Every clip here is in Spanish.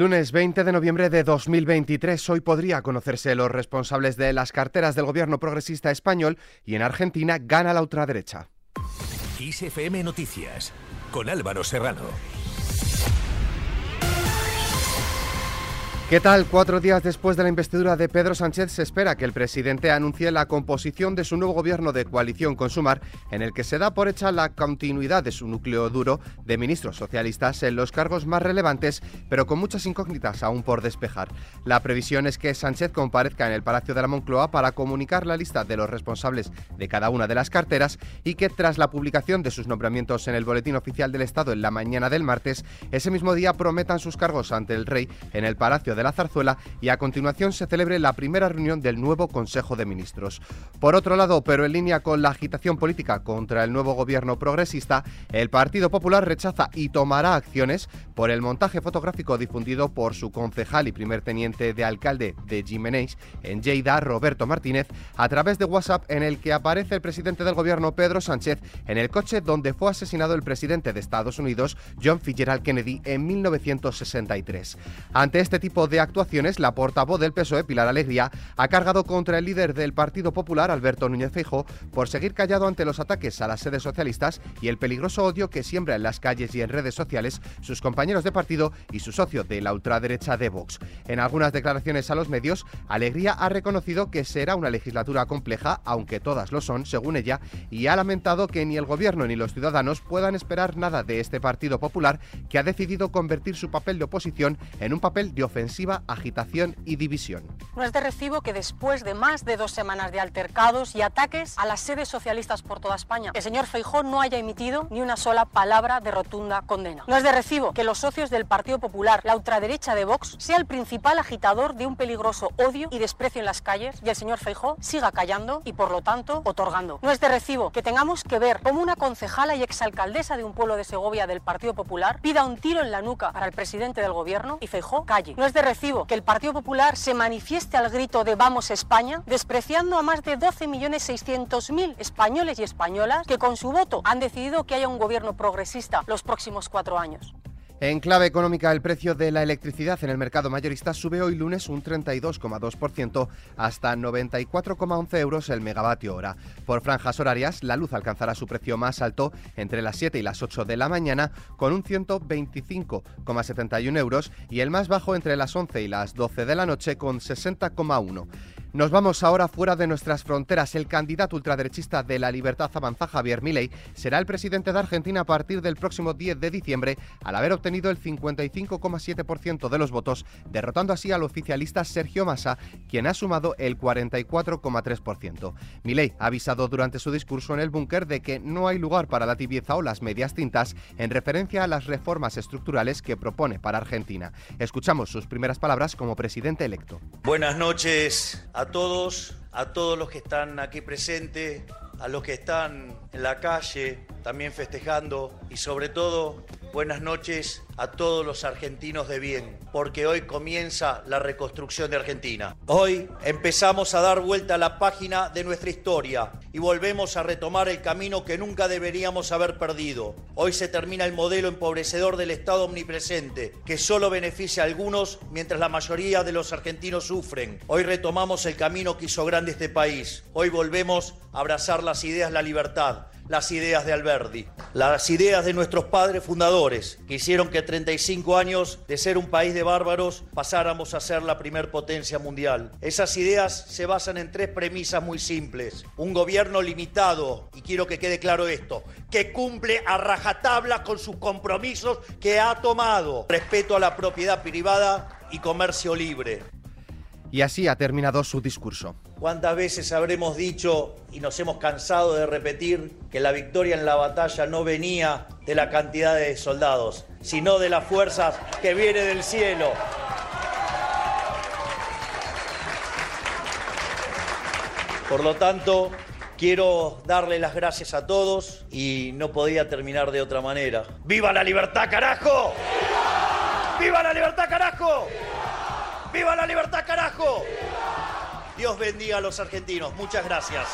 Lunes 20 de noviembre de 2023, hoy podría conocerse los responsables de las carteras del gobierno progresista español y en Argentina gana la ultraderecha. ISFM Noticias con Álvaro Serrano. ¿Qué tal? Cuatro días después de la investidura de Pedro Sánchez se espera que el presidente anuncie la composición de su nuevo gobierno de coalición con Sumar, en el que se da por hecha la continuidad de su núcleo duro de ministros socialistas en los cargos más relevantes, pero con muchas incógnitas aún por despejar. La previsión es que Sánchez comparezca en el Palacio de la Moncloa para comunicar la lista de los responsables de cada una de las carteras y que tras la publicación de sus nombramientos en el Boletín Oficial del Estado en la mañana del martes, ese mismo día prometan sus cargos ante el rey en el Palacio de de la Zarzuela y a continuación se celebre la primera reunión del nuevo Consejo de Ministros. Por otro lado, pero en línea con la agitación política contra el nuevo gobierno progresista, el Partido Popular rechaza y tomará acciones por el montaje fotográfico difundido por su concejal y primer teniente de alcalde de Jiménez en Lleida, Roberto Martínez, a través de WhatsApp en el que aparece el presidente del gobierno Pedro Sánchez en el coche donde fue asesinado el presidente de Estados Unidos, John Fitzgerald Kennedy, en 1963. Ante este tipo de actuaciones, la portavoz del PSOE, Pilar Alegría, ha cargado contra el líder del Partido Popular, Alberto Núñez Feijóo, por seguir callado ante los ataques a las sedes socialistas y el peligroso odio que siembra en las calles y en redes sociales sus compañeros de partido y su socio de la ultraderecha de Vox. En algunas declaraciones a los medios, Alegría ha reconocido que será una legislatura compleja, aunque todas lo son, según ella, y ha lamentado que ni el gobierno ni los ciudadanos puedan esperar nada de este Partido Popular, que ha decidido convertir su papel de oposición en un papel de ofensiva agitación y división. No es de recibo que después de más de dos semanas de altercados y ataques a las sedes socialistas por toda España, el señor Feijó no haya emitido ni una sola palabra de rotunda condena. No es de recibo que los socios del Partido Popular, la ultraderecha de Vox, sea el principal agitador de un peligroso odio y desprecio en las calles y el señor Feijó siga callando y por lo tanto otorgando. No es de recibo que tengamos que ver cómo una concejala y exalcaldesa de un pueblo de Segovia del Partido Popular pida un tiro en la nuca para el presidente del gobierno y Feijó calle. No es de recibo que el Partido Popular se manifieste al grito de Vamos España, despreciando a más de 12.600.000 españoles y españolas que con su voto han decidido que haya un gobierno progresista los próximos cuatro años. En clave económica, el precio de la electricidad en el mercado mayorista sube hoy lunes un 32,2% hasta 94,11 euros el megavatio hora. Por franjas horarias, la luz alcanzará su precio más alto entre las 7 y las 8 de la mañana con un 125,71 euros y el más bajo entre las 11 y las 12 de la noche con 60,1. Nos vamos ahora fuera de nuestras fronteras. El candidato ultraderechista de la Libertad Avanza, Javier Milei, será el presidente de Argentina a partir del próximo 10 de diciembre, al haber obtenido el 55,7% de los votos, derrotando así al oficialista Sergio Massa, quien ha sumado el 44,3%. Milei ha avisado durante su discurso en el búnker de que no hay lugar para la tibieza o las medias tintas en referencia a las reformas estructurales que propone para Argentina. Escuchamos sus primeras palabras como presidente electo. Buenas noches todos, a todos los que están aquí presentes, a los que están en la calle también festejando y sobre todo buenas noches a todos los argentinos de bien, porque hoy comienza la reconstrucción de Argentina. Hoy empezamos a dar vuelta a la página de nuestra historia y volvemos a retomar el camino que nunca deberíamos haber perdido. Hoy se termina el modelo empobrecedor del Estado omnipresente, que solo beneficia a algunos mientras la mayoría de los argentinos sufren. Hoy retomamos el camino que hizo grande este país. Hoy volvemos a abrazar las ideas, la libertad las ideas de Alberdi, las ideas de nuestros padres fundadores, que hicieron que 35 años de ser un país de bárbaros pasáramos a ser la primer potencia mundial. Esas ideas se basan en tres premisas muy simples. Un gobierno limitado, y quiero que quede claro esto, que cumple a rajatabla con sus compromisos que ha tomado. Respeto a la propiedad privada y comercio libre. Y así ha terminado su discurso. ¿Cuántas veces habremos dicho y nos hemos cansado de repetir que la victoria en la batalla no venía de la cantidad de soldados, sino de las fuerzas que vienen del cielo? Por lo tanto, quiero darle las gracias a todos y no podía terminar de otra manera. ¡Viva la libertad, carajo! ¡Viva la libertad, carajo! ¡Viva la libertad, carajo! Dios bendiga a los argentinos. Muchas gracias.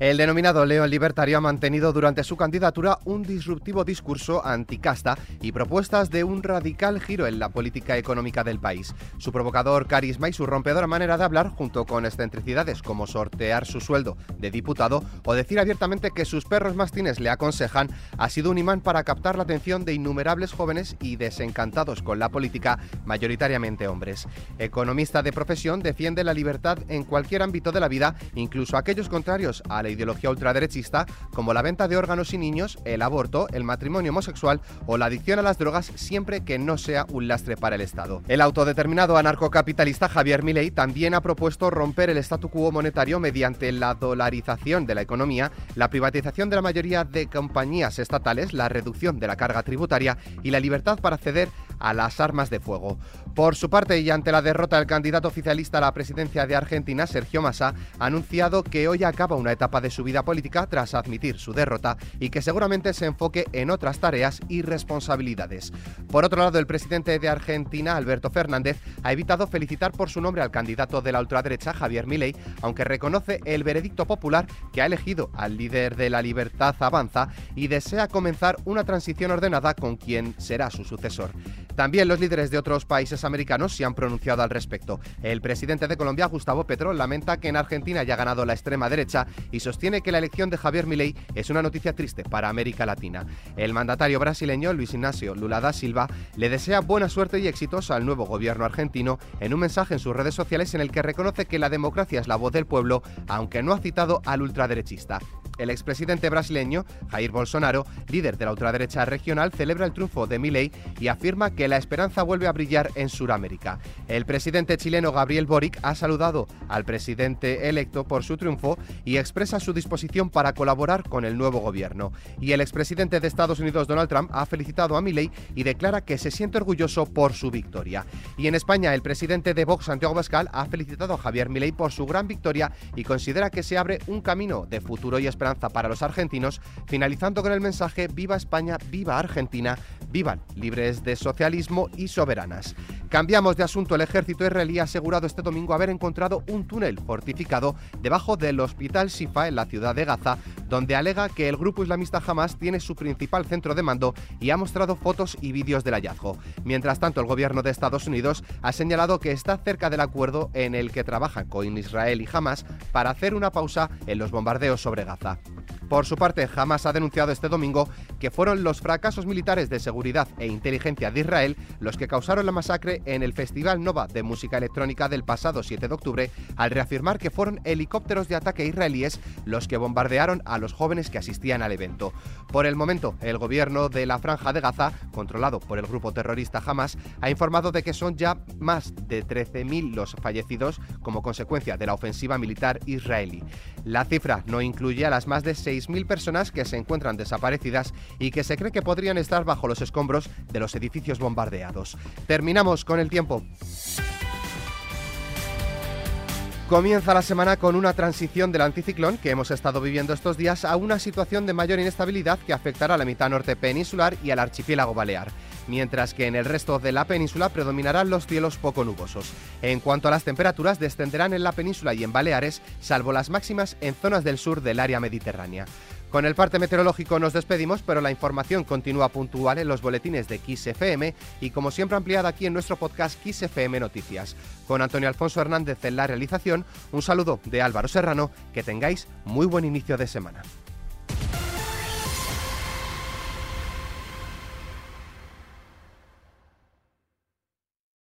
El denominado León Libertario ha mantenido durante su candidatura un disruptivo discurso anticasta y propuestas de un radical giro en la política económica del país. Su provocador carisma y su rompedora manera de hablar, junto con excentricidades como sortear su sueldo de diputado o decir abiertamente que sus perros mastines le aconsejan, ha sido un imán para captar la atención de innumerables jóvenes y desencantados con la política, mayoritariamente hombres. Economista de profesión, defiende la libertad en cualquier ámbito de la vida, incluso aquellos contrarios a la ideología ultraderechista, como la venta de órganos y niños, el aborto, el matrimonio homosexual o la adicción a las drogas, siempre que no sea un lastre para el Estado. El autodeterminado anarcocapitalista Javier Milei también ha propuesto romper el statu quo monetario mediante la dolarización de la economía, la privatización de la mayoría de compañías estatales, la reducción de la carga tributaria y la libertad para acceder a las armas de fuego. Por su parte, y ante la derrota del candidato oficialista a la presidencia de Argentina, Sergio Massa, ha anunciado que hoy acaba una etapa de su vida política tras admitir su derrota y que seguramente se enfoque en otras tareas y responsabilidades. Por otro lado, el presidente de Argentina, Alberto Fernández, ha evitado felicitar por su nombre al candidato de la ultraderecha, Javier Milei, aunque reconoce el veredicto popular que ha elegido al líder de la Libertad Avanza y desea comenzar una transición ordenada con quien será su sucesor. También los líderes de otros países americanos se han pronunciado al respecto. El presidente de Colombia, Gustavo Petro, lamenta que en Argentina haya ganado la extrema derecha y sostiene que la elección de Javier Milei es una noticia triste para América Latina. El mandatario brasileño, Luis Ignacio Lula da Silva, le desea buena suerte y éxitos al nuevo gobierno argentino en un mensaje en sus redes sociales en el que reconoce que la democracia es la voz del pueblo, aunque no ha citado al ultraderechista. El expresidente brasileño, Jair Bolsonaro, líder de la ultraderecha regional, celebra el triunfo de Milei y afirma que la esperanza vuelve a brillar en Sudamérica. El presidente chileno Gabriel Boric ha saludado al presidente electo por su triunfo y expresa su disposición para colaborar con el nuevo gobierno. Y el expresidente de Estados Unidos Donald Trump ha felicitado a Milei y declara que se siente orgulloso por su victoria. Y en España el presidente de Vox Santiago Pascal ha felicitado a Javier Milei por su gran victoria y considera que se abre un camino de futuro y esperanza para los argentinos, finalizando con el mensaje Viva España, viva Argentina, vivan libres de socialismo y soberanas. Cambiamos de asunto. El ejército israelí ha asegurado este domingo haber encontrado un túnel fortificado debajo del hospital Shifa en la ciudad de Gaza, donde alega que el grupo islamista Hamas tiene su principal centro de mando y ha mostrado fotos y vídeos del hallazgo. Mientras tanto, el gobierno de Estados Unidos ha señalado que está cerca del acuerdo en el que trabajan con Israel y Hamas para hacer una pausa en los bombardeos sobre Gaza. Por su parte, Hamas ha denunciado este domingo que fueron los fracasos militares de seguridad e inteligencia de Israel los que causaron la masacre en el Festival Nova de Música Electrónica del pasado 7 de octubre, al reafirmar que fueron helicópteros de ataque israelíes los que bombardearon a los jóvenes que asistían al evento. Por el momento, el gobierno de la Franja de Gaza, controlado por el grupo terrorista Hamas, ha informado de que son ya más de 13.000 los fallecidos como consecuencia de la ofensiva militar israelí. La cifra no incluye a las más de 6.000 personas que se encuentran desaparecidas y que se cree que podrían estar bajo los escombros de los edificios bombardeados. Terminamos con el tiempo. Comienza la semana con una transición del anticiclón que hemos estado viviendo estos días a una situación de mayor inestabilidad que afectará a la mitad norte peninsular y al archipiélago balear, mientras que en el resto de la península predominarán los cielos poco nubosos. En cuanto a las temperaturas, descenderán en la península y en Baleares, salvo las máximas en zonas del sur del área mediterránea. Con el parte meteorológico nos despedimos, pero la información continúa puntual en los boletines de XFM y como siempre ampliada aquí en nuestro podcast XFM Noticias. Con Antonio Alfonso Hernández en la realización, un saludo de Álvaro Serrano, que tengáis muy buen inicio de semana.